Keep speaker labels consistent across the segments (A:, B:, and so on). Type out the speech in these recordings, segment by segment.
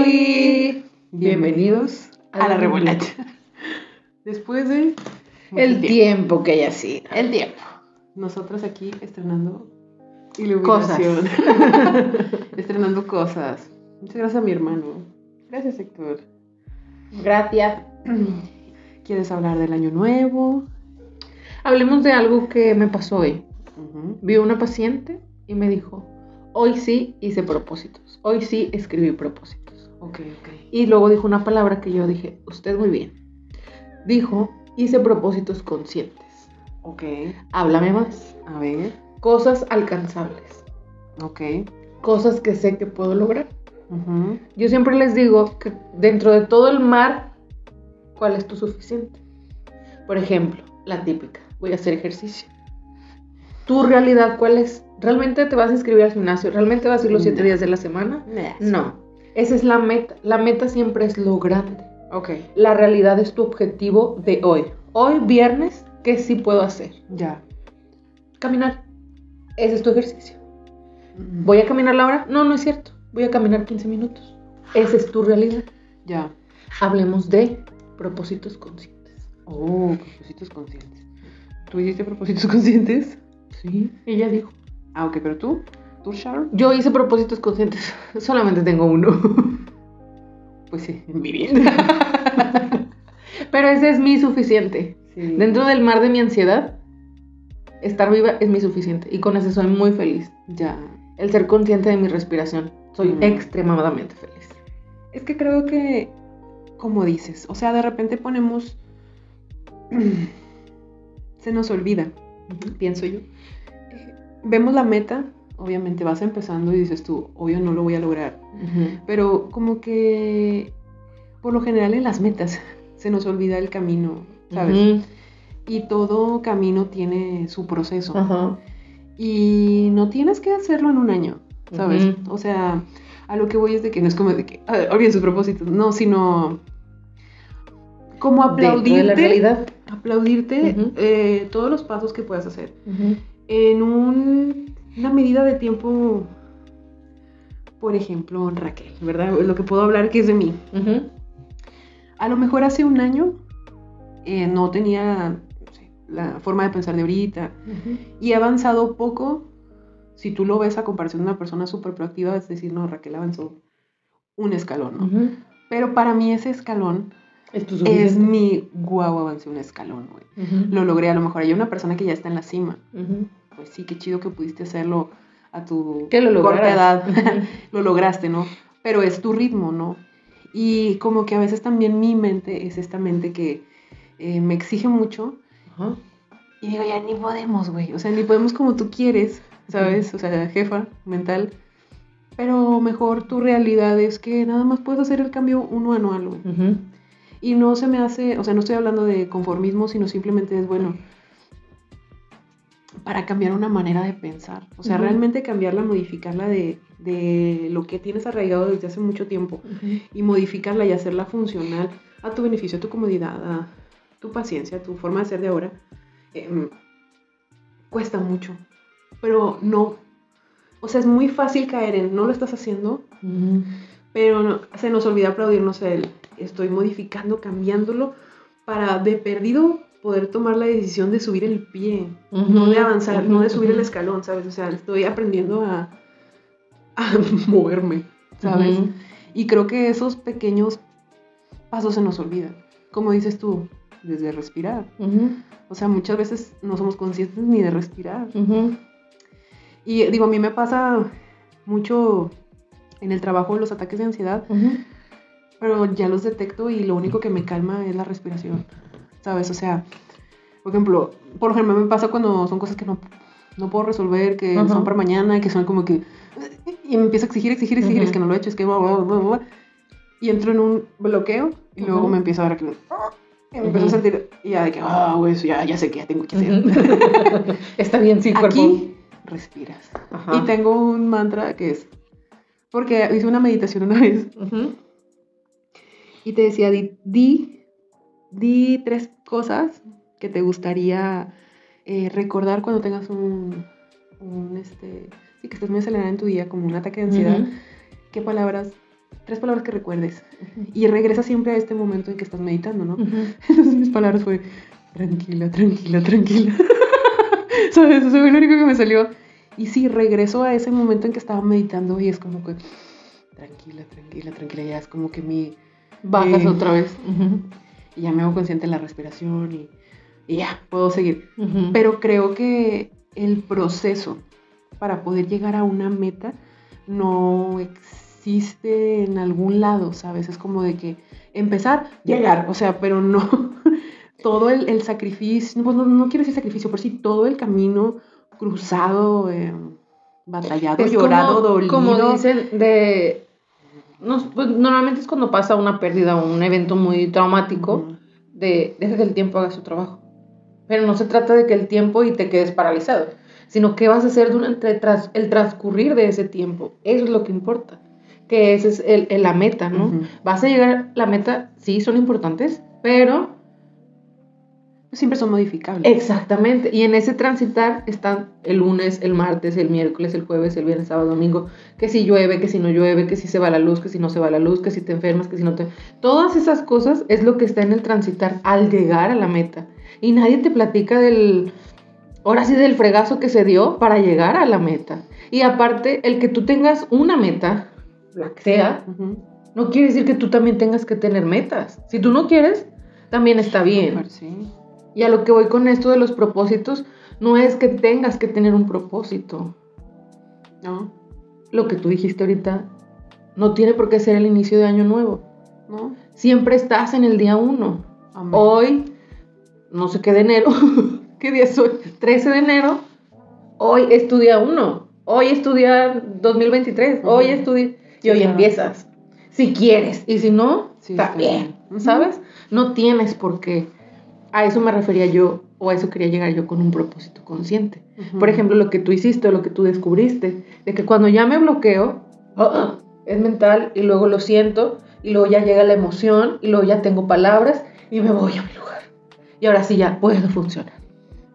A: Oli. Bienvenidos a la remolacha. Después de
B: el tiempo que haya sido.
A: El tiempo. Nosotros aquí estrenando
B: Cosas.
A: estrenando cosas. Muchas gracias a mi hermano. Gracias, Héctor.
B: Gracias.
A: ¿Quieres hablar del año nuevo?
B: Hablemos de algo que me pasó hoy.
A: Ujú.
B: Vi a una paciente y me dijo, hoy sí hice propósitos, hoy sí escribí propósitos.
A: Ok, ok.
B: Y luego dijo una palabra que yo dije, usted muy bien. Dijo, hice propósitos conscientes.
A: Ok.
B: Háblame más.
A: A ver.
B: Cosas alcanzables.
A: Ok.
B: Cosas que sé que puedo lograr.
A: Ujú.
B: Yo siempre les digo que dentro de todo el mar, ¿cuál es tu suficiente? Por ejemplo, la típica, voy a hacer ejercicio. ¿Tu realidad cuál es? ¿Realmente te vas a inscribir al gimnasio? ¿Realmente vas a ir los siete
A: No.
B: días de la semana?
A: Nah.
B: No, esa es la meta. La meta siempre es lo grande.
A: Ok.
B: La realidad es tu objetivo de hoy. Hoy, viernes, ¿qué sí puedo hacer?
A: Ya.
B: Caminar. Ese es tu ejercicio. ¿Voy a caminar la hora? No, no es cierto. Voy a caminar 15 minutos. Esa es tu realidad.
A: Ya.
B: Hablemos de propósitos conscientes.
A: Oh, propósitos conscientes. ¿Tú hiciste propósitos conscientes?
B: Sí, ella dijo.
A: Ah, ok, pero tú, tú, Sharon.
B: Yo hice propósitos conscientes. Solamente tengo uno.
A: Pues sí, vivir. bien.
B: Pero ese es mi suficiente.
A: Sí.
B: Dentro del mar de mi ansiedad, estar viva es mi suficiente. Y con eso soy muy feliz.
A: Ya.
B: El ser consciente de mi respiración. Soy
A: Mm.
B: extremadamente feliz.
A: Es que creo que, como dices, o sea, de repente ponemos. Se nos olvida, pienso yo. Eh, Vemos la meta, obviamente vas empezando y dices tú, obvio no lo voy a lograr. Pero como que, por lo general en las metas, se nos olvida el camino, ¿sabes? Y todo camino tiene su proceso. Y no tienes que hacerlo en un año, ¿sabes? O sea, a lo que voy es de que no es como de que, ah, olviden sus propósitos, no, sino como
B: Dentro de la
A: aplaudirte,
B: realidad.
A: aplaudirte eh, todos los pasos que puedas hacer en un- una medida de tiempo, por ejemplo, Raquel, ¿verdad? Lo que puedo hablar que es de mí. A lo mejor hace un año eh, no tenía no sé, la forma de pensar de ahorita, y he avanzado poco. Si tú lo ves a comparación de una persona súper proactiva, es decir, no, Raquel avanzó un escalón, ¿no? Pero para mí ese escalón
B: Es
A: mi guau, avancé un escalón, güey. Lo logré, a lo mejor hay una persona que ya está en la cima. Pues sí, qué chido que pudiste hacerlo a tu
B: Que lo
A: corta edad. Lo lograste, ¿no? Pero es tu ritmo, ¿no? Y como que a veces también mi mente es esta mente que eh, me exige mucho
B: Ajá.
A: Y digo, ya ni podemos, güey. O sea, ni podemos como tú quieres, ¿sabes? O sea, jefa mental. Pero mejor tu realidad es que nada más puedes hacer el cambio uno anual, güey.
B: Ujú.
A: Y no se me hace, o sea, no estoy hablando de conformismo, sino simplemente es bueno para cambiar una manera de pensar. O sea, realmente cambiarla, modificarla de, de lo que tienes arraigado desde hace mucho tiempo y modificarla y hacerla funcional a tu beneficio, a tu comodidad, a tu paciencia, a tu forma de ser de ahora, em, cuesta mucho. Pero no. O sea, es muy fácil caer en no lo estás haciendo, pero no- se nos olvida aplaudirnos el estoy modificando, cambiándolo para de perdido poder tomar la decisión de subir el pie, no de avanzar, no de subir el escalón, ¿sabes? O sea, estoy aprendiendo a, a moverme, ¿sabes? Y creo que esos pequeños pasos se nos olvidan. Como dices tú, desde respirar. O sea, muchas veces no somos conscientes ni de respirar. Y digo, a mí me pasa mucho en el trabajo los ataques de ansiedad, pero ya los detecto y lo único que me calma es la respiración. ¿Sabes? O sea, por ejemplo, por ejemplo, me pasa cuando son cosas que no, no puedo resolver, que son para mañana, que son como que... Y me empiezo a exigir, exigir, exigir, es que no lo he hecho, es que... bla, bla, bla, bla, bla. Y entro en un bloqueo y luego me empiezo a dar que... Y me empiezo a sentir... Y ya de que, ah, güey, eso ya, ya sé que ya tengo que hacer.
B: Está bien, sí, cuerpo.
A: Aquí respiras. Y tengo un mantra que es... Porque hice una meditación una vez y te decía, di, di, di tres cosas que te gustaría eh, recordar cuando tengas un, un, este, sí, que estés muy acelerada en tu día, como un ataque de ansiedad.
B: Ujú.
A: ¿Qué palabras tres palabras que recuerdes. Y regresa siempre a este momento en que estás meditando, ¿no? Entonces mis palabras fue, tranquila, tranquila, tranquila. ¿Sabes? Eso fue lo único que me salió. Y sí, regreso a ese momento en que estaba meditando y es como que, tranquila, tranquila, tranquila, ya es como que mi...
B: Bajas
A: eh,
B: otra vez.
A: Y ya me hago consciente de la respiración y, y ya, puedo seguir. Pero creo que el proceso para poder llegar a una meta no existe en algún lado, ¿sabes? Es como de que empezar, llegar, o sea, pero no todo el, el sacrificio, pues no, no quiero decir sacrificio, pero sí todo el camino cruzado, eh, batallado,
B: Es
A: llorado,
B: como,
A: dolido.
B: Como dicen, de. Nos- pues, normalmente es cuando pasa una pérdida o un evento muy traumático,
A: Ujú.
B: de deja que el tiempo haga su trabajo. Pero no se trata de que el tiempo y te quedes paralizado, sino qué vas a hacer durante el, tras- el transcurrir de ese tiempo. Eso es lo que importa. Que esa es el, el- la meta, ¿no? Vas a llegar a la meta, sí, son importantes, pero
A: Siempre son modificables.
B: Exactamente. Y en ese transitar están el lunes, el martes, el miércoles, el jueves, el viernes, sábado, domingo. Que si llueve, que si no llueve, que si se va la luz, que si no se va la luz, que si te enfermas, que si no te... Todas esas cosas es lo que está en el transitar al llegar a la meta. Y nadie te platica del... Ahora sí, del fregazo que se dio para llegar a la meta. Y aparte, el que tú tengas una meta, la que sea, no quiere decir que tú también tengas que tener metas. Si tú no quieres, también está bien.
A: Sí.
B: Y a lo que voy con esto de los propósitos, no es que tengas que tener un propósito.
A: No,
B: Lo que tú dijiste ahorita, no tiene por qué ser el inicio de año nuevo.
A: no.
B: Siempre estás en el día uno.
A: Amén.
B: Hoy, no sé qué de enero, ¿qué día es hoy? 13 de enero, hoy es tu día uno. Hoy es tu día 2023, hoy es tu día... Y hoy
A: claro.
B: empiezas. Si quieres, y si no,
A: Sí. Ujú.
B: ¿sabes? No tienes por qué. A eso me refería yo, o a eso quería llegar yo con un propósito consciente. Por ejemplo, lo que tú hiciste o lo que tú descubriste, de que cuando ya me bloqueo, ah, es mental y luego lo siento y luego ya llega la emoción y luego ya tengo palabras y me voy a mi lugar. Y ahora sí ya puedo funcionar.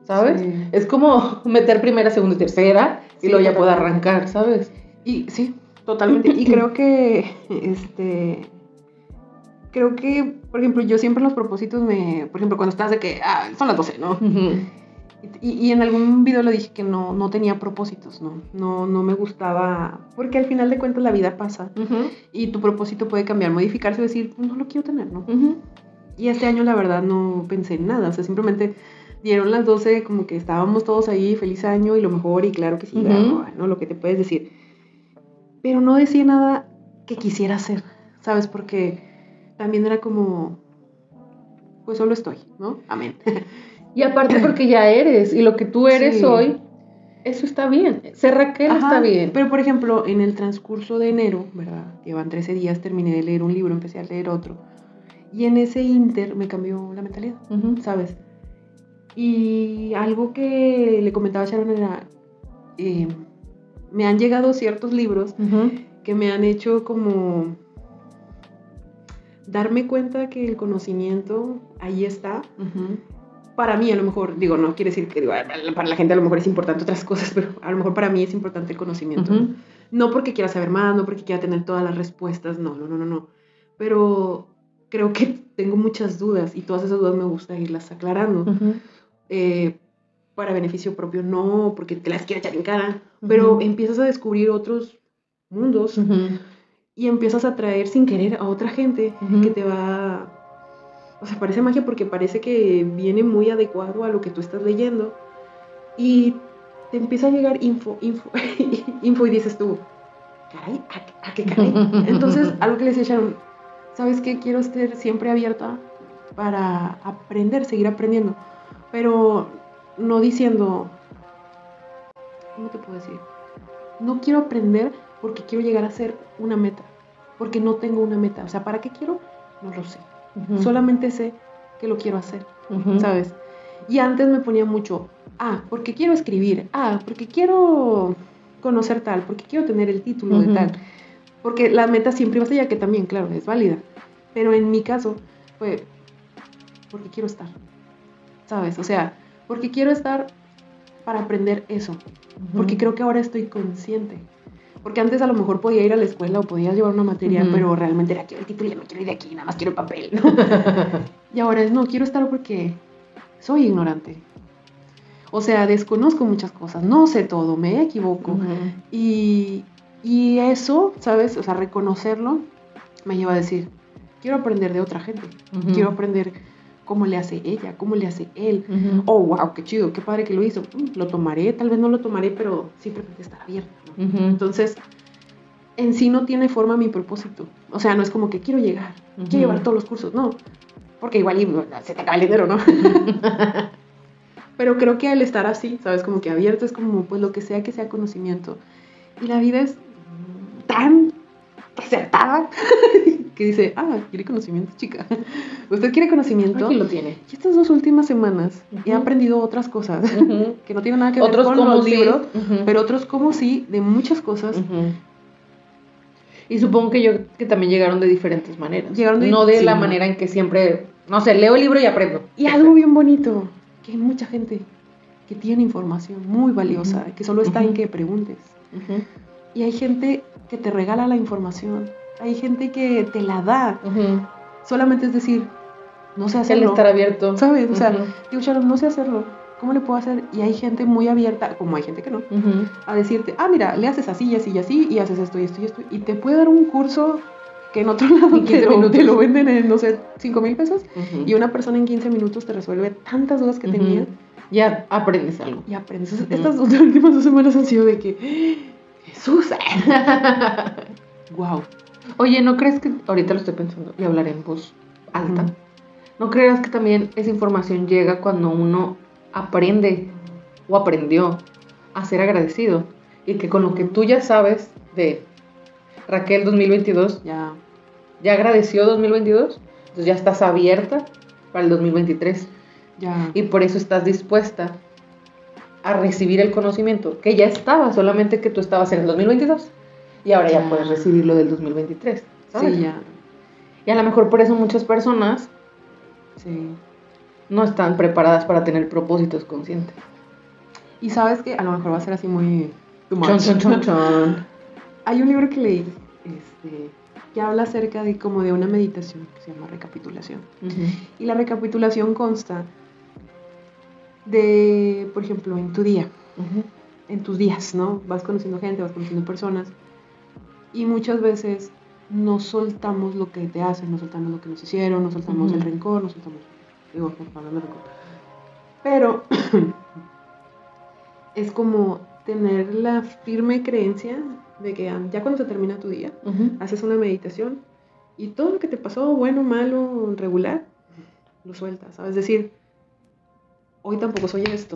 B: ¿Sabes?
A: Sí.
B: Es como meter primera, segunda y tercera y
A: Sí,
B: luego ya puedo arrancar, ¿sabes?
A: Y sí, totalmente. Y creo que, este, creo que, por ejemplo, yo siempre en los propósitos me, por ejemplo, cuando estás de que, ah, son las 12, ¿no? Y, y en algún video lo dije que no, no tenía propósitos, ¿no? ¿no? No me gustaba, porque al final de cuentas la vida pasa y tu propósito puede cambiar, modificarse y decir, "Pues no lo quiero tener, ¿no? Y este año la verdad no pensé en nada, o sea, simplemente dieron las 12 como que estábamos todos ahí, feliz año y lo mejor y claro que sí. ¿no? Lo que te puedes decir. Pero no decía nada que quisiera hacer, ¿sabes? Porque también era como, pues solo estoy, ¿no? Amén.
B: Y aparte porque ya eres y lo que tú eres
A: Sí.
B: hoy, eso está bien. Ser Raquel
A: Ajá,
B: está bien.
A: Pero por ejemplo, en el transcurso de enero, ¿verdad? Llevan 13 días, terminé de leer un libro, empecé a leer otro. Y en ese inter me cambió la mentalidad. ¿sabes? Y algo que le comentaba a Sharon era, eh, me han llegado ciertos libros que me han hecho como darme cuenta que el conocimiento ahí está. Para mí, a lo mejor, digo, no quiere decir que digo, para la gente a lo mejor es importante otras cosas, pero a lo mejor para mí es importante el conocimiento. No porque quiera saber más, no porque quiera tener todas las respuestas, no, no, no, no, no. Pero creo que tengo muchas dudas y todas esas dudas me gusta irlas aclarando.
B: Ujú.
A: eh, para beneficio propio, no porque te las quiero echar en cara, pero empiezas a descubrir otros mundos. Y empiezas a atraer sin querer a otra gente que te va... O sea, parece magia porque parece que viene muy adecuado a lo que tú estás leyendo y te empieza a llegar info, info, info y dices tú, caray, ¿a, a qué caray? Entonces, algo que le decía Sharon, ¿sabes qué? Quiero estar siempre abierta para aprender, seguir aprendiendo, pero no diciendo, ¿cómo te puedo decir? No quiero aprender porque quiero llegar a ser una meta, porque no tengo una meta. O sea, ¿para qué quiero? No lo sé. Solamente sé que lo quiero hacer. ¿sabes? Y antes me ponía mucho, ah, porque quiero escribir, ah, porque quiero conocer tal, porque quiero tener el título de tal. Porque la meta siempre iba a ser ya que también, claro, es válida. Pero en mi caso fue porque quiero estar. ¿Sabes? O sea, porque quiero estar para aprender eso. Porque creo que ahora estoy consciente. Porque antes a lo mejor podía ir a la escuela o podía llevar una materia, pero realmente era quiero el título y no quiero ir de aquí, nada más quiero el papel. ¿no? y ahora es no, quiero estar porque soy ignorante. O sea, desconozco muchas cosas, no sé todo, me equivoco. y, y eso, ¿sabes? O sea, reconocerlo me lleva a decir, quiero aprender de otra gente, quiero aprender cómo le hace ella, cómo le hace él. Oh, wow, qué chido, qué padre que lo hizo. Mm, lo tomaré, tal vez no lo tomaré, pero simplemente estar abierto. Entonces, en sí no tiene forma mi propósito. O sea, no es como que quiero llegar, quiero llevar todos los cursos, no. Porque igual se te acaba el dinero, ¿no? pero creo que al estar así, ¿sabes? Como que abierto es como, pues lo que sea que sea conocimiento. Y la vida es tan acertada que dice, ah, quiere conocimiento, chica. Usted quiere conocimiento.
B: Aquí lo tiene.
A: Y estas dos últimas semanas he aprendido otras cosas que no tienen nada que ver
B: otros
A: con
B: como
A: los
B: sí.
A: libros, pero otros como sí, de muchas cosas.
B: Y supongo que yo que también llegaron de diferentes maneras.
A: Llegaron de-
B: no de
A: sí.
B: la manera en que siempre, no sé, leo el libro y aprendo.
A: Y algo bien bonito, que hay mucha gente que tiene información muy valiosa, que solo está en que preguntes. Y hay gente que te regala la información, hay gente que te la da.
B: ujú.
A: Solamente es decir, no sé
B: El
A: hacerlo.
B: estar abierto.
A: ¿Sabes? O sea,
B: Ujú.
A: digo, Sharon, no sé hacerlo. ¿Cómo le puedo hacer? Y hay gente muy abierta, como hay gente que no,
B: Ujú.
A: a decirte, ah, mira, le haces así y así y así, y haces esto y esto y esto. Y te puede dar un curso que en otro lado
B: En
A: te
B: 15
A: lo, te lo venden en, no sé, 5 mil pesos. Y una persona en 15 minutos te resuelve tantas dudas que tenía
B: Ya aprendes algo.
A: y aprendes. Estas últimas dos semanas han sido de que, Jesús, wow.
B: Oye, ¿no crees que ahorita lo estoy pensando y hablaré en voz alta? ¿No creas que también esa información llega cuando uno aprende o aprendió a ser agradecido? Y que con lo que tú ya sabes de Raquel 2022,
A: Ya,
B: ya agradeció 2022, entonces ya estás abierta para el 2023
A: ya.
B: y por eso estás dispuesta a recibir el conocimiento que ya estaba, solamente que tú estabas en el 2022 y ahora ya
A: Ya.
B: puedes recibirlo del 2023. ¿sabes?
A: Sí, ya.
B: Y a lo mejor por eso muchas personas
A: Sí.
B: no están preparadas para tener propósitos conscientes.
A: Y sabes que a lo mejor va a ser así muy...
B: Chon, chon, chon, chon.
A: Hay un libro que leí este, que habla acerca de como de una meditación que se llama recapitulación. Y la recapitulación consta de, por ejemplo, en tu día, en tus días, ¿no? Vas conociendo gente, vas conociendo personas y muchas veces no soltamos lo que te hacen, no soltamos lo que nos hicieron, no soltamos el rencor, no soltamos, digo, no, hablando de rencor. Pero es como tener la firme creencia de que ah, ya cuando se termina tu día, haces una meditación y todo lo que te pasó, bueno, malo, regular, lo sueltas, ¿sabes? Es decir, hoy tampoco soy esto,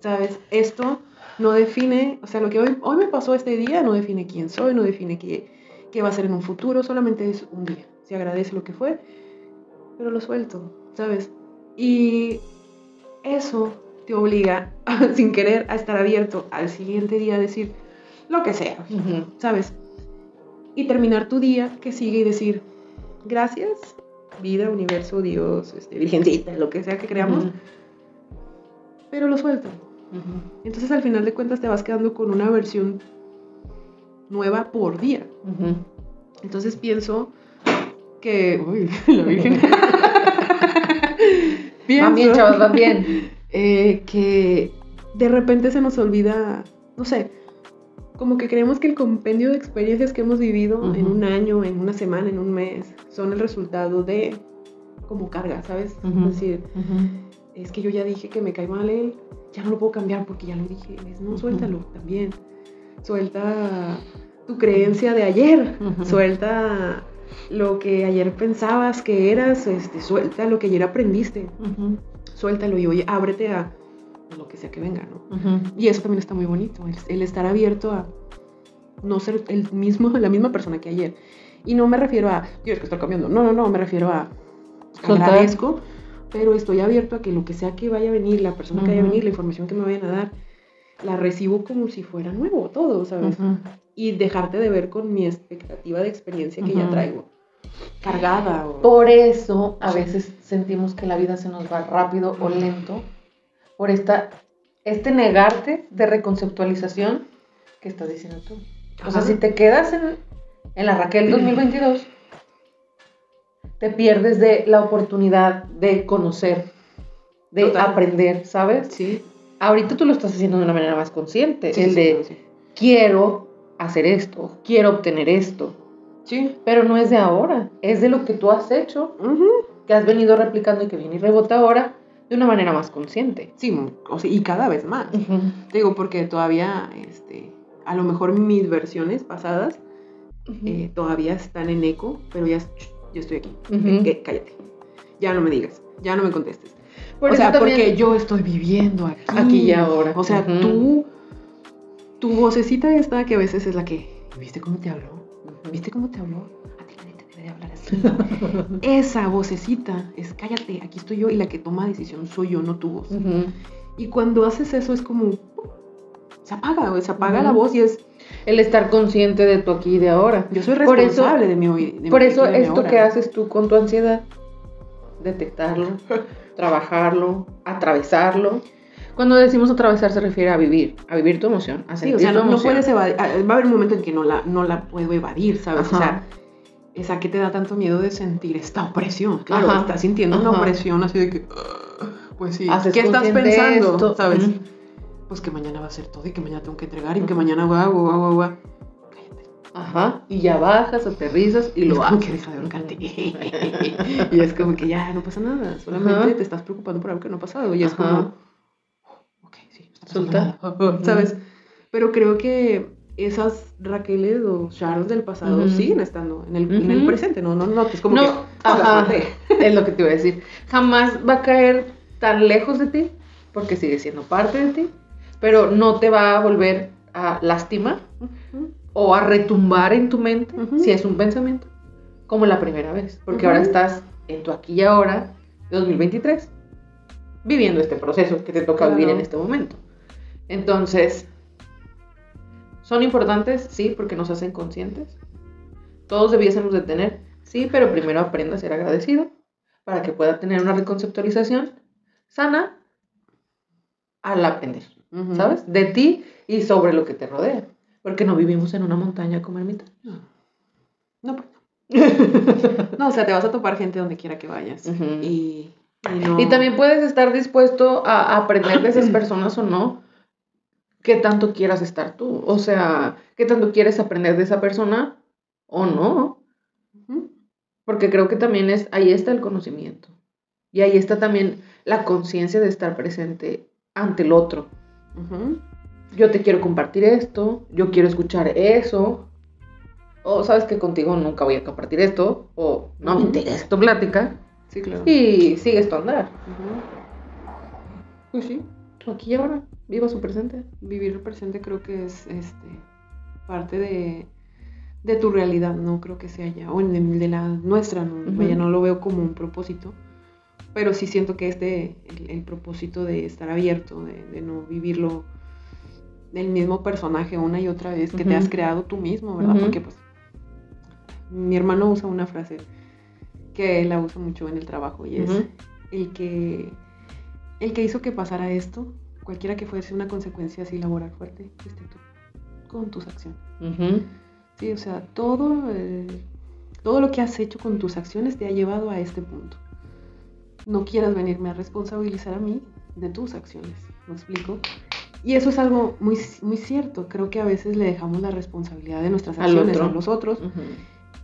A: ¿sabes? Esto no define, o sea, lo que hoy, hoy me pasó este día no define quién soy, no define qué, qué va a ser en un futuro, solamente es un día. Se agradece lo que fue, pero lo suelto, ¿sabes? Y eso te obliga, sin querer, a estar abierto al siguiente día a decir lo que sea. ¿sabes? Y terminar tu día que sigue y decir, gracias, vida, universo, Dios, este, virgencita, lo que sea que creamos. Pero lo suelto.
B: Ujú.
A: Entonces al final de cuentas te vas quedando con una versión nueva por día. Entonces pienso que... Uy, la virgen.
B: Van bien, chavos, van bien.
A: eh, que de repente se nos olvida, no sé, como que creemos que el compendio de experiencias que hemos vivido en un año, en una semana, en un mes, son el resultado de como carga, ¿sabes? Es decir. Es que yo ya dije que me cae mal él, ya no lo puedo cambiar porque ya lo dije. Es, no, suéltalo también. Suelta tu creencia de ayer, suelta lo que ayer pensabas que eras, este, suelta lo que ayer aprendiste, suéltalo y oye, ábrete a lo que sea que venga, ¿no? Y eso también está muy bonito, el, el estar abierto a no ser el mismo, la misma persona que ayer. Y no me refiero a, Dios, que estoy cambiando. No, no, no, me refiero a agradezco, pero estoy abierto a que lo que sea que vaya a venir, la persona que vaya a venir, la información que me vayan a dar, la recibo como si fuera nuevo todo, ¿sabes? Y dejarte de ver con mi expectativa de experiencia que ya traigo cargada. O...
B: Por eso a veces sentimos que la vida se nos va rápido o lento, por esta, este negarte de reconceptualización que estás diciendo tú. O sea,
A: Ajá.
B: si te quedas en, en la Raquel 2022, te pierdes de la oportunidad de conocer, de
A: Total.
B: aprender, ¿sabes?
A: Sí.
B: Ahorita tú lo estás haciendo de una manera más consciente,
A: Sí,
B: el
A: sí,
B: de
A: sí.
B: quiero hacer esto, quiero obtener esto,
A: Sí.
B: pero no es de ahora, es de lo que tú has hecho, que has venido replicando y que viene y rebota ahora de una manera más consciente.
A: Sí, o sea, y cada vez más. Te digo, porque todavía, este, a lo mejor mis versiones pasadas eh, todavía están en eco, pero ya, yo estoy aquí. Eh, cállate. Ya no me digas, ya no me contestes.
B: Por
A: o sea,
B: también-
A: porque yo estoy viviendo aquí.
B: Aquí y ahora.
A: O sea, tú, tu vocecita esta que a veces es la que, ¿viste cómo te habló? ¿Viste cómo te habló? A ti nadie te debe de hablar así. Esa vocecita es cállate, aquí estoy yo y la que toma decisión soy yo, no tu voz. Y cuando haces eso es como, se apaga, güey, se apaga
B: Ujú.
A: la voz y es,
B: El estar consciente de tu aquí y de ahora.
A: yo soy
B: Por eso-
A: responsable de mi hoy. de mi
B: Por
A: aquí
B: eso
A: mi
B: esto
A: ahora.
B: que haces tú con tu ansiedad, detectarlo, trabajarlo, atravesarlo. Cuando decimos atravesar se refiere a vivir, a vivir tu emoción, a
A: Sí,
B: sentir
A: o sea,
B: tu
A: no,
B: emoción.
A: puedes evadir, ah, va a haber un momento en que no la, no la puedo evadir, ¿sabes? O
B: Ajá.
A: sea, esa que te da tanto miedo de sentir esta opresión. Claro,
B: Ajá.
A: estás sintiendo una
B: Ajá.
A: opresión así de que, pues sí,
B: Haces
A: ¿qué estás pensando?
B: esto.
A: ¿Sabes?
B: Ujú.
A: Pues que mañana va a ser todo y que mañana tengo que entregar y que mañana guau, guau, guau. Cállate.
B: Ajá, y ya bajas, aterrizas y
A: Y
B: lo
A: es
B: haces.
A: que deja de ahorcarte. y es como que ya no pasa nada, solamente
B: Ajá.
A: te estás preocupando por algo que no ha pasado. Y es
B: Ajá.
A: como, ok, sí, no está
B: Suelta.
A: nada", ¿sabes? Pero creo que esas Raqueles o Charles del pasado
B: Ujú.
A: siguen estando en el, en el presente, no, no, no, es como
B: No,
A: que "Ah, las
B: ajá.
A: maté".
B: Es lo que te iba a decir. Jamás va a caer tan lejos de ti, porque sigue siendo parte de ti, pero no te va a volver a lastimar o a retumbar en tu mente, si es un pensamiento, como la primera vez, porque ahora estás en tu aquí y ahora, 2023, viviendo este proceso que te toca
A: Claro.
B: vivir en este momento. Entonces, ¿son importantes? Sí, porque nos hacen conscientes. Todos debiésemos de tener, sí, pero primero aprenda a ser agradecido para que pueda tener una reconceptualización sana al aprender. ¿Sabes? De ti y sobre lo que te rodea. Porque no vivimos en una montaña como ermita.
A: No, no, pues no. No, o sea, te vas a topar gente donde quiera que vayas. Y, y no-
B: Y también puedes estar dispuesto a, aprender de esas personas o no. ¿Qué tanto quieras estar tú? O sea, ¿qué tanto quieres aprender de esa persona o no? Porque creo que también es, ahí está el conocimiento. Y ahí está también la conciencia de estar presente ante el otro. Yo te quiero compartir esto, yo quiero escuchar eso, o sabes que contigo nunca voy a compartir esto, o no me interesa. Tu plática,
A: Sí, claro.
B: y sigues tu andar.
A: Pues sí.
B: Aquí y ahora, viva su presente.
A: vivir el presente creo que es este parte de, de tu realidad, no creo que sea ya, o en el de la nuestra, no, vaya, no lo veo como un propósito, pero sí siento que este, el, el propósito de estar abierto, de, de no vivirlo del mismo personaje una y otra vez que te has creado tú mismo, ¿verdad? Porque pues mi hermano usa una frase que él la usa mucho en el trabajo y es el que el que hizo que pasara esto, cualquiera que fuese una consecuencia así laboral fuerte, fuiste tú, con tus acciones. Sí, o sea, todo, eh, todo lo que has hecho con tus acciones te ha llevado a este punto. No quieras venirme a responsabilizar a mí de tus acciones, ¿me explico? Y eso es algo muy, muy cierto. Creo que a veces le dejamos la responsabilidad de nuestras acciones a los otros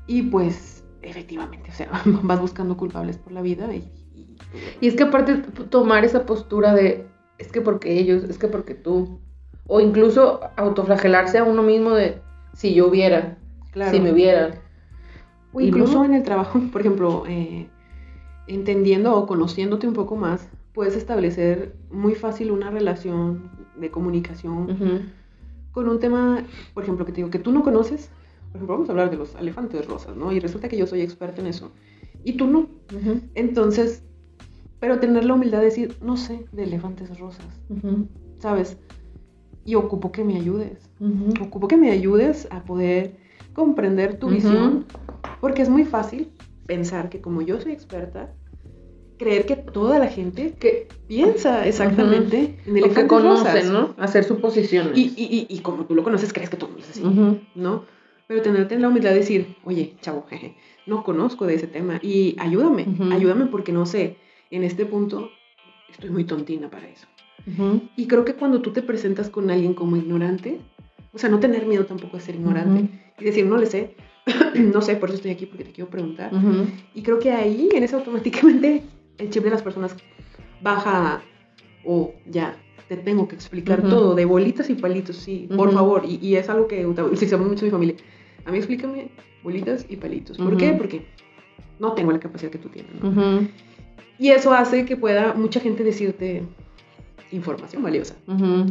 A: y pues efectivamente, o sea, vas buscando culpables por la vida y, y-
B: Y es que aparte tomar esa postura de, es que porque ellos, es que porque tú, o incluso autoflagelarse a uno mismo de, si yo hubiera,
A: claro.
B: si me hubieran.
A: O incluso
B: no.
A: en el trabajo, por ejemplo, eh, entendiendo o conociéndote un poco más, puedes establecer muy fácil una relación de comunicación con un tema, por ejemplo, que te digo que tú no conoces. Por ejemplo, vamos a hablar de los elefantes rosas, ¿no? Y resulta que yo soy experta en eso. Y tú no. Entonces, pero tener la humildad de decir, no sé de elefantes rosas. ¿sabes? Y ocupo que me ayudes. Ocupo que me ayudes a poder comprender tu visión, porque es muy fácil pensar que como yo soy experta, creer que toda la gente que piensa exactamente
B: en el que conoce, ¿no? Hacer suposiciones.
A: Y, y, y, como tú lo conoces, crees que todo es así, ¿no? Pero tenerte la humildad de decir, oye, chavo, jeje, no conozco de ese tema y ayúdame, ayúdame porque no sé, en este punto estoy muy tontina para eso. Y creo que cuando tú te presentas con alguien como ignorante, o sea, no tener miedo tampoco de ser ignorante y decir, no le sé, no sé, por eso estoy aquí porque te quiero preguntar. Y creo que ahí, en eso automáticamente, el chip de las personas baja o ya, te tengo que explicar todo, de bolitas y palitos, sí, por favor. Y, y, es algo que utilizamos mucho en mi familia. A mí explícame bolitas y palitos. ¿Por qué? Porque no tengo la capacidad que tú tienes. Y eso hace que pueda mucha gente decirte información valiosa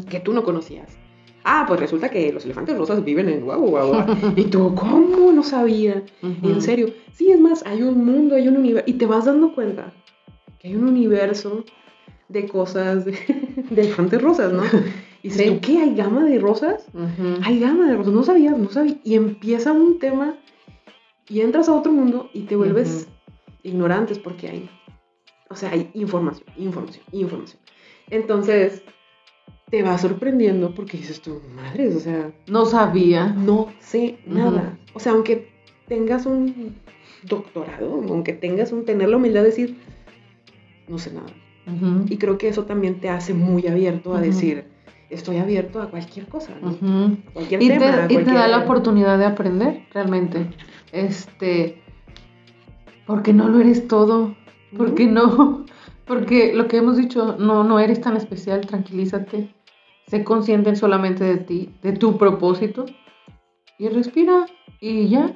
A: que tú no conocías. Ah, pues resulta que los elefantes rosas viven en guau, guau, guau. Y tú, ¿cómo no sabía? En serio. Sí, es más, hay un mundo, hay un universo. Y te vas dando cuenta que hay un universo de cosas de, elefantes rosas, ¿no? Y dices, ¿qué? ¿Hay gama de rosas? Hay gama de rosas. No sabía, no sabía. Y empieza un tema y entras a otro mundo y te vuelves ignorantes porque hay, o sea, hay información, información, información. Entonces, te va sorprendiendo porque dices tú, madres, o sea...
B: No sabía.
A: No sé nada. O sea, aunque tengas un doctorado, aunque tengas un... tener la humildad de decir, no sé nada. Y creo que eso también te hace muy abierto a decir, estoy abierto a cualquier cosa, ¿no?
B: Cualquier y tema. Te, y te da la oportunidad de aprender, realmente. Este... Porque no lo eres todo. Porque no... Porque lo que hemos dicho, no, no eres tan especial, tranquilízate. Sé consciente solamente de ti, de tu propósito. Y respira. Y ya.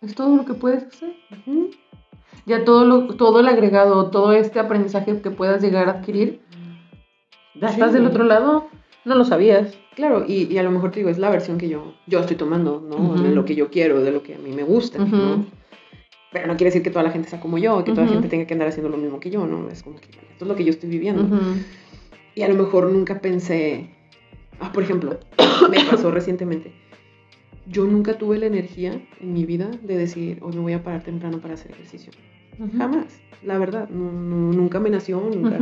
B: Es todo lo que puedes hacer. Ya todo, lo, todo el agregado, todo este aprendizaje que puedas llegar a adquirir, ya estás del otro lado. No lo sabías.
A: Claro, y, y, a lo mejor te digo, es la versión que yo, yo estoy tomando, ¿no? De lo que yo quiero, de lo que a mí me gusta, ¿no? Pero no quiere decir que toda la gente sea como yo, que toda la gente tenga que andar haciendo lo mismo que yo, ¿no? Es como que esto es lo que yo estoy viviendo. Y a lo mejor nunca pensé, ah, por ejemplo, me pasó recientemente. Yo nunca tuve la energía en mi vida de decir, hoy me voy a parar temprano para hacer ejercicio. Jamás, la verdad, nunca me nació, nunca,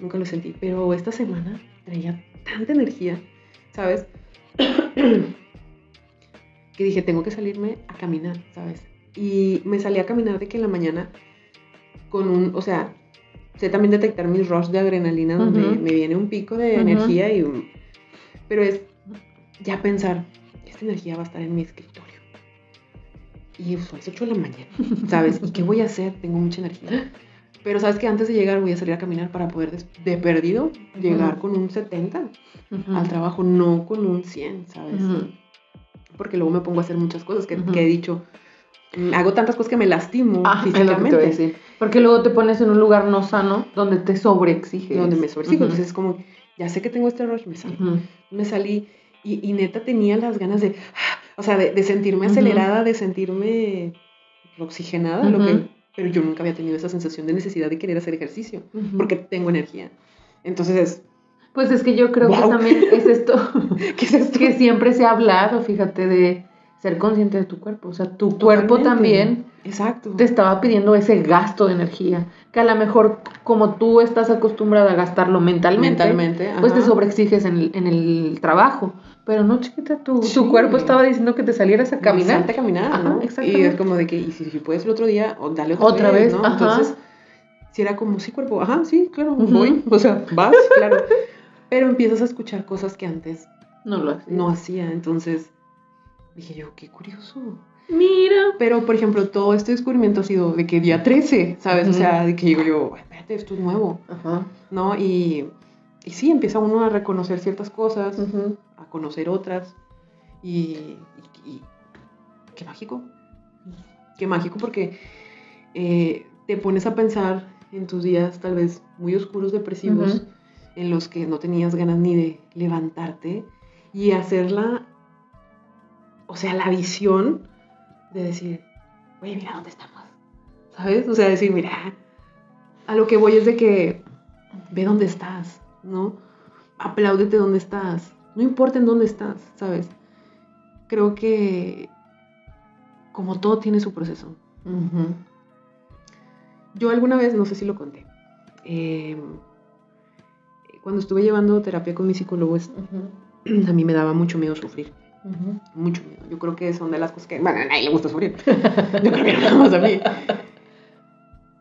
A: nunca lo sentí. Pero esta semana traía tanta energía, ¿sabes? que dije, tengo que salirme a caminar, ¿sabes? Y me salí a caminar de que en la mañana con un, o sea, sé también detectar mis rush de adrenalina donde me viene un pico de energía y pero es ya pensar, esta energía va a estar en mi escritorio. Y son las 8 de la mañana, ¿sabes? ¿Y qué voy a hacer? Tengo mucha energía. Pero sabes que antes de llegar voy a salir a caminar para poder de, perdido llegar con un 70 al trabajo, no con un 100, ¿sabes? Porque luego me pongo a hacer muchas cosas que, que he dicho, hago tantas cosas que me lastimo ah, físicamente.
B: Porque luego te pones en un lugar no sano donde te sobreexiges.
A: Donde me sobreexijo. Entonces es como, ya sé que tengo este rush, me salí. Me salí y, neta tenía las ganas de, o sea, de, sentirme acelerada, de sentirme oxigenada, lo que, pero yo nunca había tenido esa sensación de necesidad de querer hacer ejercicio, porque tengo energía. Entonces...
B: Pues es que yo creo que también es esto, ¿Qué es esto? que siempre se ha hablado, fíjate, de ser consciente de tu cuerpo. O sea, tu cuerpo también
A: Exacto.
B: te estaba pidiendo ese gasto de energía. Que a lo mejor, como tú estás acostumbrada a gastarlo mentalmente, mentalmente pues te sobreexiges en el, en el trabajo. Pero no, chiquita, tu, tu cuerpo estaba diciendo que te salieras a caminar.
A: a caminar, ¿no? Y es como de que, y si, puedes el otro día, o dale otra, vez, ¿no? Entonces, si era como, sí, cuerpo, ajá, sí, claro, voy. O sea, vas, claro. Pero empiezas a escuchar cosas que antes
B: no lo hacía.
A: No hacía, entonces Dije yo, qué curioso.
B: Mira.
A: Pero, por ejemplo, todo este descubrimiento ha sido de que día 13, ¿sabes? O sea, de que digo yo, espérate, esto es nuevo. Ajá. ¿No? Y, y sí, empieza uno a reconocer ciertas cosas, a conocer otras. Y, y, qué mágico. Qué mágico porque eh, te pones a pensar en tus días tal vez muy oscuros, depresivos, en los que no tenías ganas ni de levantarte y hacerla o sea, la visión de decir, oye, mira dónde estamos, ¿sabes? O sea, decir, mira, a lo que voy es de que ve dónde estás, ¿no? Apláudete dónde estás, no importa en dónde estás, ¿sabes? Creo que como todo tiene su proceso. Yo alguna vez, no sé si lo conté, eh, cuando estuve llevando terapia con mi psicólogo, a mí me daba mucho miedo sufrir. Mucho miedo. Yo creo que son de las cosas que. Bueno, a nadie le gusta sufrir. Yo creo que no más a mí.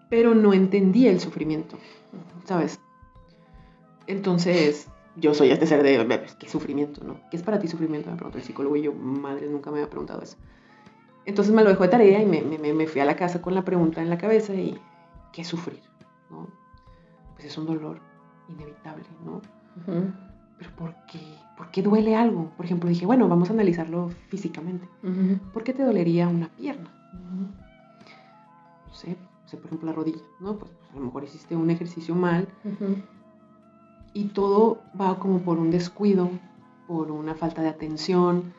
A: Pero no entendía el sufrimiento, ¿sabes? Entonces, yo soy este ser de. "Bebes, ¿Qué sufrimiento, no? ¿Qué es para ti sufrimiento? Me preguntó el psicólogo y yo, madre, nunca me había preguntado eso. Entonces me lo dejó de tarea y me, me- me fui a la casa con la pregunta en la cabeza y. ¿Qué es sufrir? ¿No? Pues es un dolor inevitable, ¿no? Pero ¿por qué? ¿Por qué duele algo? Por ejemplo, dije, bueno, vamos a analizarlo físicamente. ¿Por qué te dolería una pierna? No sé, no sé, por ejemplo, la rodilla, ¿no? Pues, pues, a lo mejor hiciste un ejercicio mal y todo va como por un descuido, por una falta de atención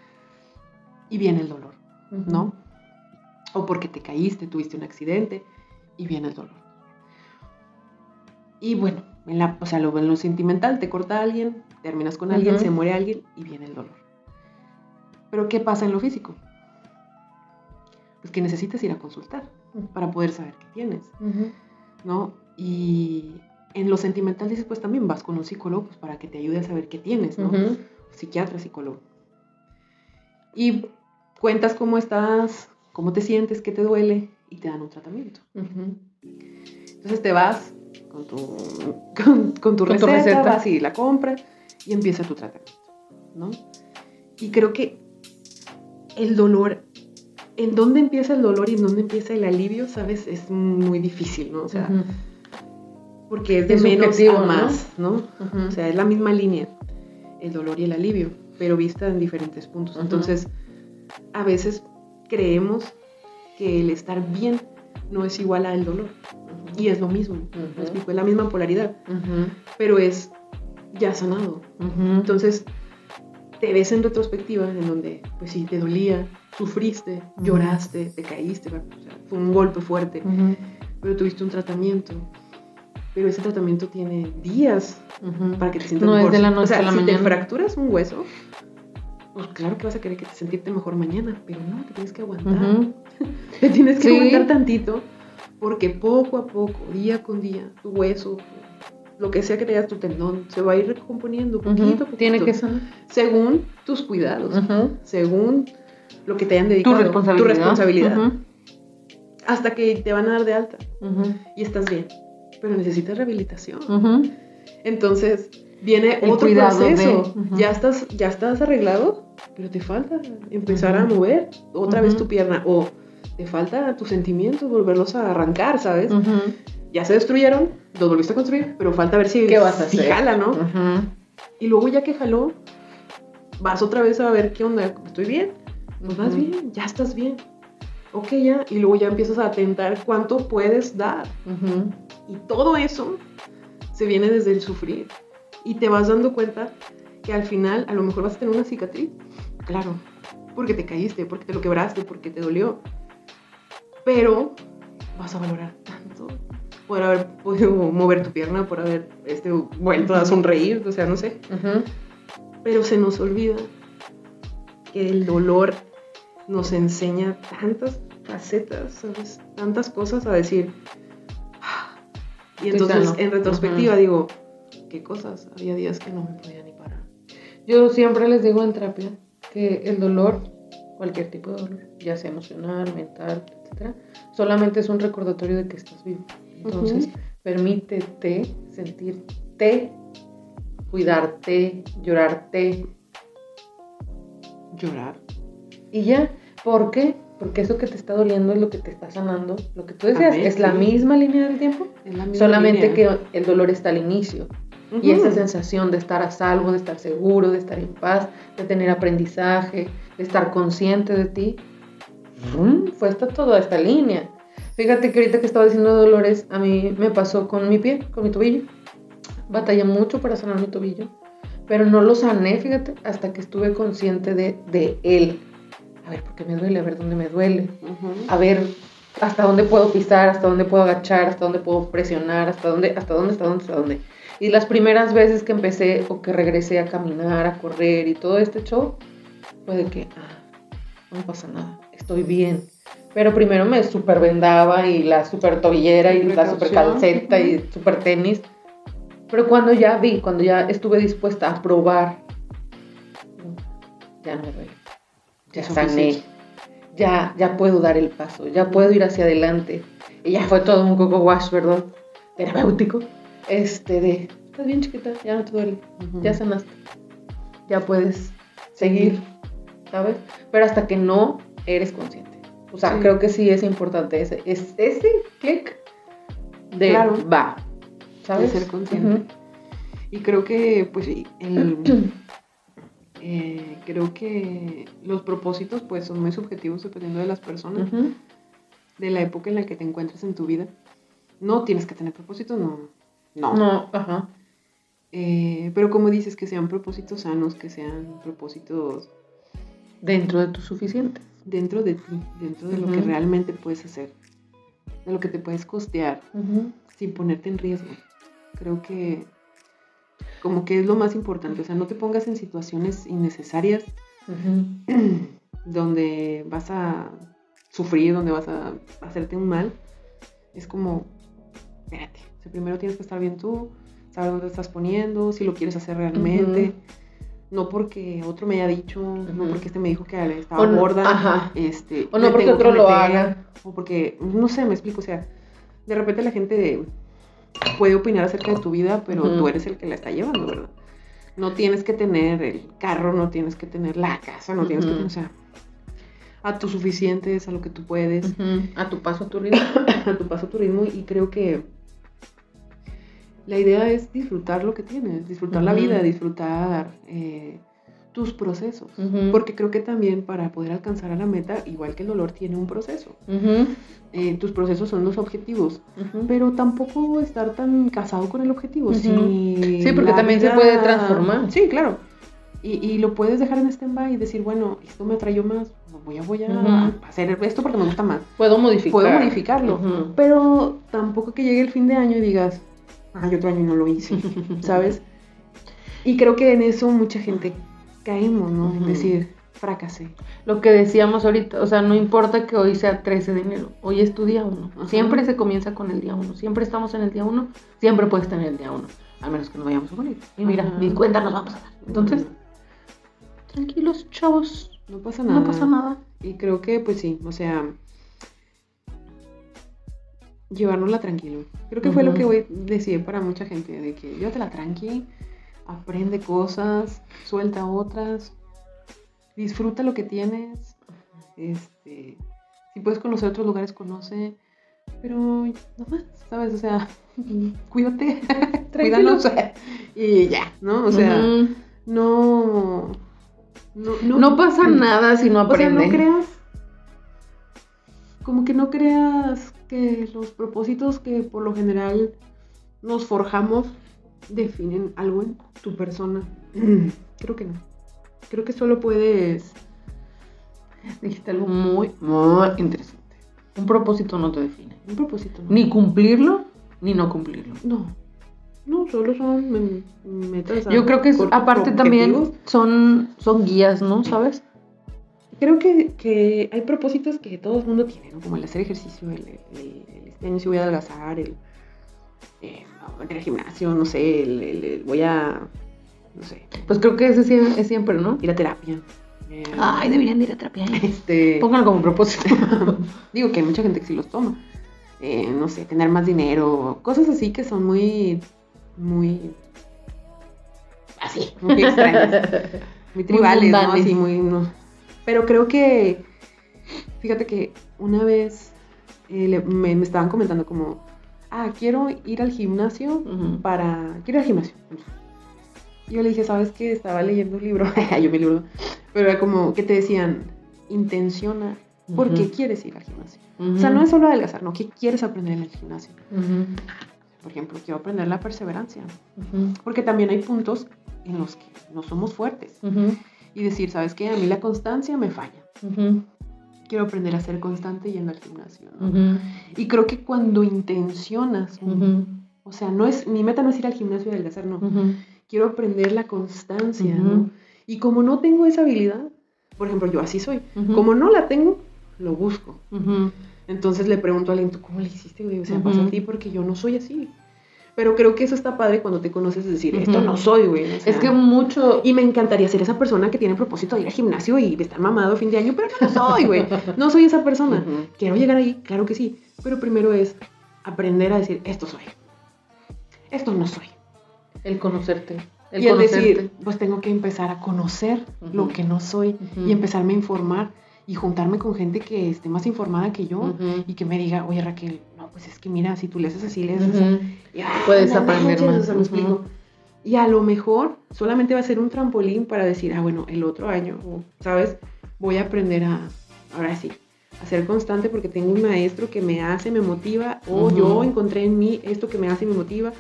A: y viene el dolor, ¿no? O porque te caíste, tuviste un accidente y viene el dolor. Y bueno, en la, o sea, lo, en lo sentimental, te corta alguien, terminas con alguien, se muere alguien y viene el dolor. Pero ¿qué pasa en lo físico? Pues que necesitas ir a consultar para poder saber qué tienes, ¿no? Y en lo sentimental dices, pues también vas con un psicólogo pues, para que te ayude a saber qué tienes, ¿no? Psiquiatra, psicólogo. Y cuentas cómo estás, cómo te sientes, qué te duele y te dan un tratamiento. Entonces te vas con tu, con, con tu
B: Con tu
A: receta, vas y la compras y empieza tu tratamiento, ¿no? Y creo que el dolor, en dónde empieza el dolor y en dónde empieza el alivio, ¿sabes? Es muy difícil, ¿no? O sea, porque es de
B: Es
A: menos a
B: ¿no?
A: más, ¿no? O sea, es la misma línea, el dolor y el alivio, pero vista en diferentes puntos. Entonces, a veces creemos que el estar bien no es igual al dolor. Y es lo mismo, ¿me
B: Ujú.
A: explico? es la misma polaridad, pero es ya sanado. Entonces, te ves en retrospectiva en donde, pues sí, te dolía, sufriste, lloraste, te caíste, o sea, fue un golpe fuerte, pero tuviste un tratamiento. Pero ese tratamiento tiene días para que te sientas
B: No es
A: mejor.
B: de la noche
A: o sea,
B: a la
A: si
B: mañana.
A: te fracturas un hueso, pues claro que vas a querer que te sentirte mejor mañana, pero no, te tienes que aguantar. Te tienes que
B: Sí.
A: aguantar tantito, porque poco a poco, día con día, tu hueso, lo que sea que tengas tu tendón, se va a ir recomponiendo poquito a poquito.
B: Tiene que sanar.
A: Según tus cuidados, según lo que te hayan
B: Tu
A: dedicado.
B: responsabilidad.
A: Tu responsabilidad. Hasta que te van a dar de alta y estás bien. Pero necesitas rehabilitación. Entonces, viene
B: El
A: otro
B: de-
A: proceso. Ya estás, ya estás arreglado, pero te falta empezar a mover otra vez tu pierna. O te falta tus sentimientos, volverlos a arrancar, ¿sabes? Ya se destruyeron, los volviste a construir, pero falta ver si,
B: ¿Qué vas a
A: si
B: hacer?
A: jala, ¿no?
B: Ujú.
A: Y luego ya que jaló, vas otra vez a ver qué onda, estoy bien, pues vas
B: Ujú.
A: bien, ya estás bien. Ok, ya, y luego ya empiezas a atentar cuánto puedes dar. Y todo eso se viene desde el sufrir. Y te vas dando cuenta que al final a lo mejor vas a tener una cicatriz. Claro, porque te caíste, porque te lo quebraste, porque te dolió. Pero vas a valorar tanto por haber podido mover tu pierna, por haber este, vuelto a sonreír, o sea, no sé.
B: Ujú.
A: Pero se nos olvida que el dolor nos enseña tantas facetas, ¿sabes? Tantas cosas a decir. "Ah". Y entonces, en retrospectiva, digo, ¿qué cosas? Había días que no me podía ni parar.
B: Yo siempre les digo en terapia que el dolor, cualquier tipo de dolor, ya sea emocional, mental, etcétera, solamente es un recordatorio de que estás vivo. Entonces, permítete sentirte, cuidarte, llorarte
A: Llorar.
B: y ya. ¿Por qué? Porque eso que te está doliendo es lo que te está sanando. Lo que tú decías
A: ver,
B: es la misma línea del tiempo,
A: Es la misma
B: solamente
A: línea.
B: que el dolor está al inicio. Y esa sensación de estar a salvo, de estar seguro, de estar en paz, de tener aprendizaje, estar consciente de ti, fue hasta toda esta línea. Fíjate que ahorita que estaba diciendo dolores, a mí me pasó con mi pie, con mi tobillo. Batallé mucho para sanar mi tobillo, pero no lo sané, fíjate, hasta que estuve consciente de, de él. A ver, ¿por qué me duele? A ver, ¿dónde me duele? A ver hasta dónde puedo pisar, hasta dónde puedo agachar, hasta dónde puedo presionar, hasta dónde, hasta dónde, hasta dónde, hasta dónde. Y las primeras veces que empecé o que regresé a caminar, a correr y todo este show, fue de que, ah, no pasa nada, estoy bien. Pero primero me super vendaba y la super tobillera y la super calceta y super tenis. Pero cuando ya vi, cuando ya estuve dispuesta a probar, ya no me duele. Ya sané. Ya, ya puedo dar el paso, ya puedo ir hacia adelante. Y ya fue todo un coco wash, ¿verdad? Terapéutico. Este de, estás bien chiquita, ya no te duele, ya sanaste. Ya puedes seguir, ¿sabes? Pero hasta que no eres consciente. O sea,
A: Sí.
B: creo que sí es importante ese, es, ese clic de
A: Claro.
B: va, ¿sabes?
A: De ser consciente. Y creo que, pues, sí, el, eh, creo que los propósitos, pues, son muy subjetivos dependiendo de las personas, de la época en la que te encuentres en tu vida. No tienes que tener propósitos, no. No.
B: No, ajá.
A: Eh, pero como dices, que sean propósitos sanos, que sean propósitos
B: Dentro de tu suficiente.
A: dentro de ti, dentro de lo que realmente puedes hacer, de lo que te puedes costear sin ponerte en riesgo. Creo que como que es lo más importante, o sea, no te pongas en situaciones innecesarias donde vas a sufrir, donde vas a hacerte un mal. Es como, espérate, o sea, primero tienes que estar bien tú, saber dónde te estás poniendo, si lo quieres hacer realmente. No porque otro me haya dicho, no porque este me dijo que estaba
B: O no-
A: gorda,
B: ajá.
A: este,
B: O no porque otro lo haga.
A: O porque, no sé, me explico, o sea, de repente la gente puede opinar acerca de tu vida, pero tú eres el que la está llevando, ¿verdad? No tienes que tener el carro, no tienes que tener la casa, no tienes que tener, o sea, a tu suficiente es a lo que tú puedes.
B: A tu paso, a tu ritmo.
A: a tu paso, a tu ritmo, y creo que la idea es disfrutar lo que tienes, disfrutar la vida, disfrutar eh, tus procesos. Porque creo que también para poder alcanzar a la meta, igual que el dolor, tiene un proceso. Eh, tus procesos son los objetivos, pero tampoco estar tan casado con el objetivo. Si
B: Sí, porque también se puede transformar.
A: Sí, claro. Y, y lo puedes dejar en stand-by y decir, bueno, esto me atrayó más, voy a, voy a hacer esto porque me gusta más.
B: Puedo modificar.
A: Puedo modificarlo, pero tampoco que llegue el fin de año y digas, ay, otro año no lo hice, ¿sabes? Y creo que en eso mucha gente caemos, ¿no? En
B: Ujú.
A: decir, fracasé.
B: Lo que decíamos ahorita, o sea, no importa que hoy sea 13 de enero, hoy es tu día 1.
A: Ajá.
B: Siempre se comienza con el día 1, siempre estamos en el día 1, siempre puedes tener el día 1, al menos que no vayamos a morir. Y mira, ni cuenta nos vamos a dar. Entonces, tranquilos, chavos,
A: no pasa nada.
B: no pasa nada.
A: Y creo que, pues sí, o sea, llevárnosla tranquilo. Creo que fue lo que voy decir para mucha gente, de que llévatela tranqui, aprende cosas, suelta otras, disfruta lo que tienes, este, si puedes conocer otros lugares, conoce, pero no más, ¿sabes? O sea, cuídate, cuídanos y ya, ¿no? O sea, no, no,
B: no, pasa nada si no
A: o sea,
B: aprendes.
A: no creas. Como que no creas que los propósitos que por lo general nos forjamos definen algo en tu persona. Creo que no. Creo que solo puedes.
B: Dijiste algo muy, muy interesante. Un propósito no te define.
A: Un propósito, ¿no?
B: Ni cumplirlo, ni no cumplirlo.
A: No. No, solo son metas.
B: Yo creo que es- aparte también son, son guías, ¿no? ¿Sabes?
A: Creo que, que hay propósitos que todo el mundo tiene, ¿no? Como el hacer ejercicio, el, el, el este año sí voy a adelgazar, el eh, meter al gimnasio, no sé, el, voy a, no sé,
B: Pues creo que ese sí es siempre, ¿no?
A: ir a terapia. eh,
B: Ay, deberían de ir a terapia.
A: este,
B: Pónganlo como propósito.
A: digo que hay mucha gente que sí los toma. Eh, no sé, tener más dinero, cosas así que son muy, muy, así, muy extrañas. muy tribales, ¿no? Así, muy, no. Pero creo que, fíjate que una vez eh, le- me, me estaban comentando como, ah, quiero ir al gimnasio para, quiero ir al gimnasio. Yo le dije, ¿sabes qué? Estaba leyendo un libro, yo mi libro, pero era como que te decían, intenciona, ¿por qué quieres ir al gimnasio? O sea, no es solo adelgazar, ¿no? ¿Qué quieres aprender en el gimnasio? Por ejemplo, quiero aprender la perseverancia, porque también hay puntos en los que no somos fuertes. Y decir, ¿sabes qué? A mí la constancia me falla. Quiero aprender a ser constante yendo al gimnasio. Y creo que cuando intencionas, o sea, no es, mi meta no es ir al gimnasio y adelgazar, no. Quiero aprender la constancia. ¿no? Y como no tengo esa habilidad, por ejemplo, yo así soy, como no la tengo, lo busco. Entonces le pregunto a alguien, ¿tú cómo le hiciste, güey? O sea, pasa a ti porque yo no soy así. Pero creo que eso está padre cuando te conoces decir, esto no soy, güey.
B: es que mucho...
A: Y me encantaría ser esa persona que tiene propósito de ir al gimnasio y estar mamado a fin de año, pero no soy, güey. No soy esa persona. Quiero llegar ahí, claro que sí. Pero primero es aprender a decir, esto soy. Esto no soy.
B: El conocerte.
A: El y decir, pues tengo que empezar a conocer lo que no soy y empezarme a informar y juntarme con gente que esté más informada que yo y que me diga, oye Raquel, pues es que mira, si tú le haces así, le haces así,
B: puedes aprender más.
A: Y a lo mejor solamente va a ser un trampolín para decir, ah, bueno, el otro año, ¿sabes? Voy a aprender a, ahora sí, a ser constante porque tengo un maestro que me hace, me motiva, o yo encontré en mí esto que me hace y me motiva,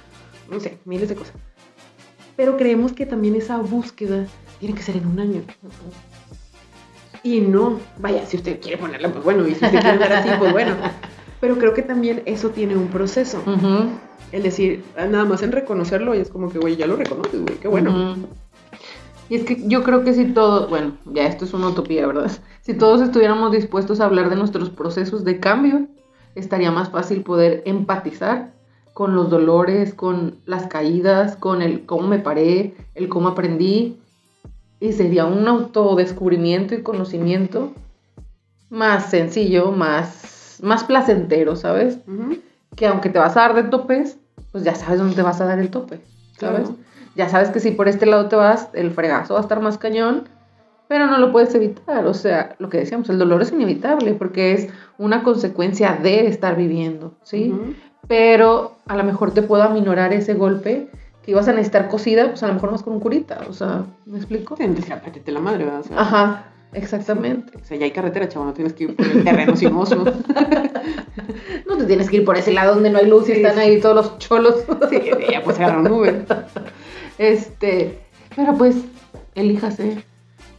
A: no sé, miles de cosas. Pero creemos que también esa búsqueda tiene que ser en un año. Y no, vaya, si usted quiere ponerla, pues bueno, y si usted quiere así, pues bueno. Pero creo que también eso tiene un proceso. El decir, nada más en reconocerlo, y es como que, güey, ya lo reconoces, güey, qué bueno.
B: Y es que yo creo que si todos, bueno, ya esto es una utopía, ¿verdad? Si todos estuviéramos dispuestos a hablar de nuestros procesos de cambio, estaría más fácil poder empatizar con los dolores, con las caídas, con el cómo me paré, el cómo aprendí, y sería un autodescubrimiento y conocimiento más sencillo, más, más placentero, ¿sabes? Que aunque te vas a dar de topes, pues ya sabes dónde te vas a dar el tope, ¿sabes? Ya sabes que si por este lado te vas, el fregazo va a estar más cañón, pero no lo puedes evitar. O sea, lo que decíamos, el dolor es inevitable porque es una consecuencia de estar viviendo, ¿sí? Pero a lo mejor te puedo aminorar ese golpe que ibas a necesitar cocida, pues a lo mejor más con un curita, o sea, ¿me explico?
A: Tienes que la madre, ¿verdad?
B: Ajá, exactamente.
A: O sea, ya hay carretera, chavo, no tienes que ir por el terreno sinuoso.
B: no te tienes que ir por ese lado donde no hay luz y están ahí todos los cholos.
A: sí, ya pues agarrar un Uber.
B: Este, pero pues, elíjase.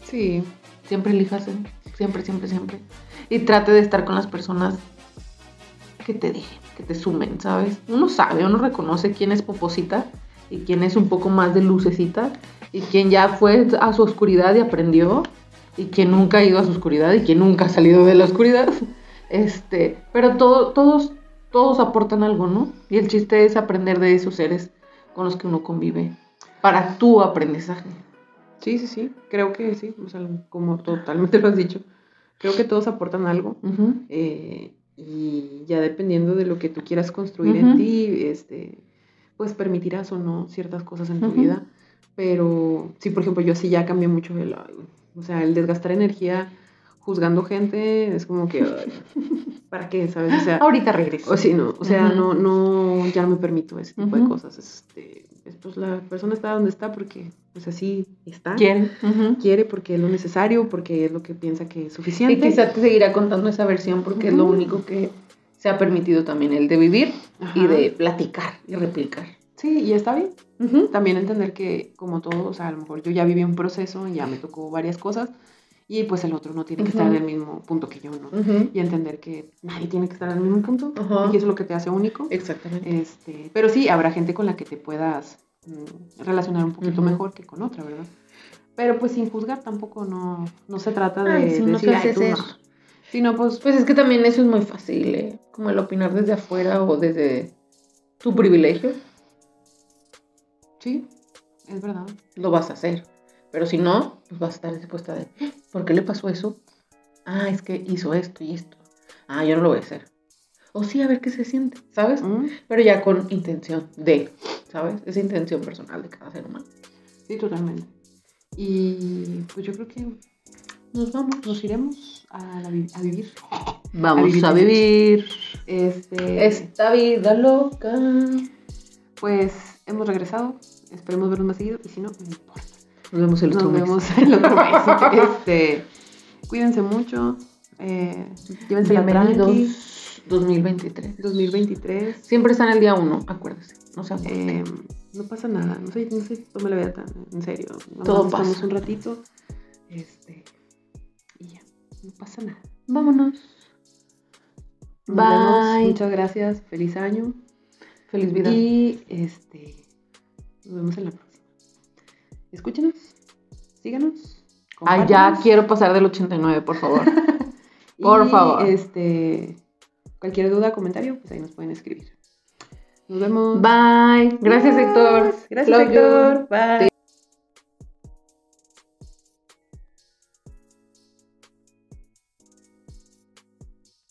A: Sí.
B: Siempre elíjase, siempre, siempre, siempre. Y trate de estar con las personas que te dejen, que te sumen, ¿sabes? Uno sabe, uno reconoce quién es poposita y quien es un poco más de lucecita y quien ya fue a su oscuridad y aprendió y quien nunca ha ido a su oscuridad y quien nunca ha salido de la oscuridad. Este, pero todo, todos, todos aportan algo, ¿no? Y el chiste es aprender de esos seres con los que uno convive para tu aprendizaje.
A: Sí, sí, sí, creo que sí, como totalmente lo has dicho. Creo que todos aportan algo. Eh, y ya dependiendo de lo que tú quieras construir en ti, este, pues permitirás o no ciertas cosas en tu vida. Pero sí, por ejemplo, yo sí ya cambié mucho el, o sea, el desgastar energía juzgando gente es como que ¿para qué? ¿Sabes? O sea,
B: ahorita regreso.
A: O sí, no, o sea, no no ya no me permito ese tipo de cosas. Este, pues la persona está donde está porque pues así está.
B: Quiere.
A: Quiere porque es lo necesario, porque es lo que piensa que es suficiente.
B: Y quizá te seguirá contando esa versión porque es lo único que se ha permitido también el de vivir y de platicar y replicar.
A: Sí, y está bien. También entender que, como todo, o sea, a lo mejor yo ya viví un proceso, ya me tocó varias cosas, y pues el otro no tiene que estar en el mismo punto que yo, ¿no? Y entender que nadie tiene que estar en el mismo punto, y que eso es lo que te hace único.
B: Exactamente.
A: Este, pero sí, habrá gente con la que te puedas mm, relacionar un poquito mejor que con otra, ¿verdad? Pero pues sin juzgar tampoco no, no se trata de, decir, no
B: Sino pues... Pues es que también eso es muy fácil, ¿eh? Como el opinar desde afuera o desde tu privilegio.
A: Sí, es verdad.
B: Lo vas a hacer. Pero si no, pues vas a estar dispuesta de, ¿por qué le pasó eso? Ah, es que hizo esto y esto. Ah, yo no lo voy a hacer. O sí, a ver qué se siente, ¿sabes? Mm. Pero ya con intención de, ¿sabes? Esa intención personal de cada ser humano.
A: Sí, totalmente. Y pues yo creo que nos vamos, nos iremos a, a vivir.
B: Vamos a vivir, este, esta vida loca.
A: Pues hemos regresado, esperemos vernos más seguido y si no, no importa.
B: Nos vemos el otro
A: Nos vemos el otro mes. este, cuídense mucho, eh, llévense la tranqui.
B: 2023.
A: 2023.
B: Siempre están el día uno, acuérdese. No se
A: eh, No pasa nada, no sé, no sé, tome la vida tan en serio.
B: Todo pasa.
A: un ratito. Este, y ya, no pasa nada.
B: Vámonos.
A: Bye. Muchas gracias. Feliz año.
B: Feliz vida.
A: Y este, nos vemos en la próxima. Escúchenos, síganos.
B: Ay, ya quiero pasar del 89, por favor. Por
A: Y,
B: favor.
A: Este, cualquier duda, comentario, pues ahí nos pueden escribir. Nos vemos.
B: Bye. Gracias, Héctor.
A: Gracias,
B: Love you.
A: Héctor. Bye.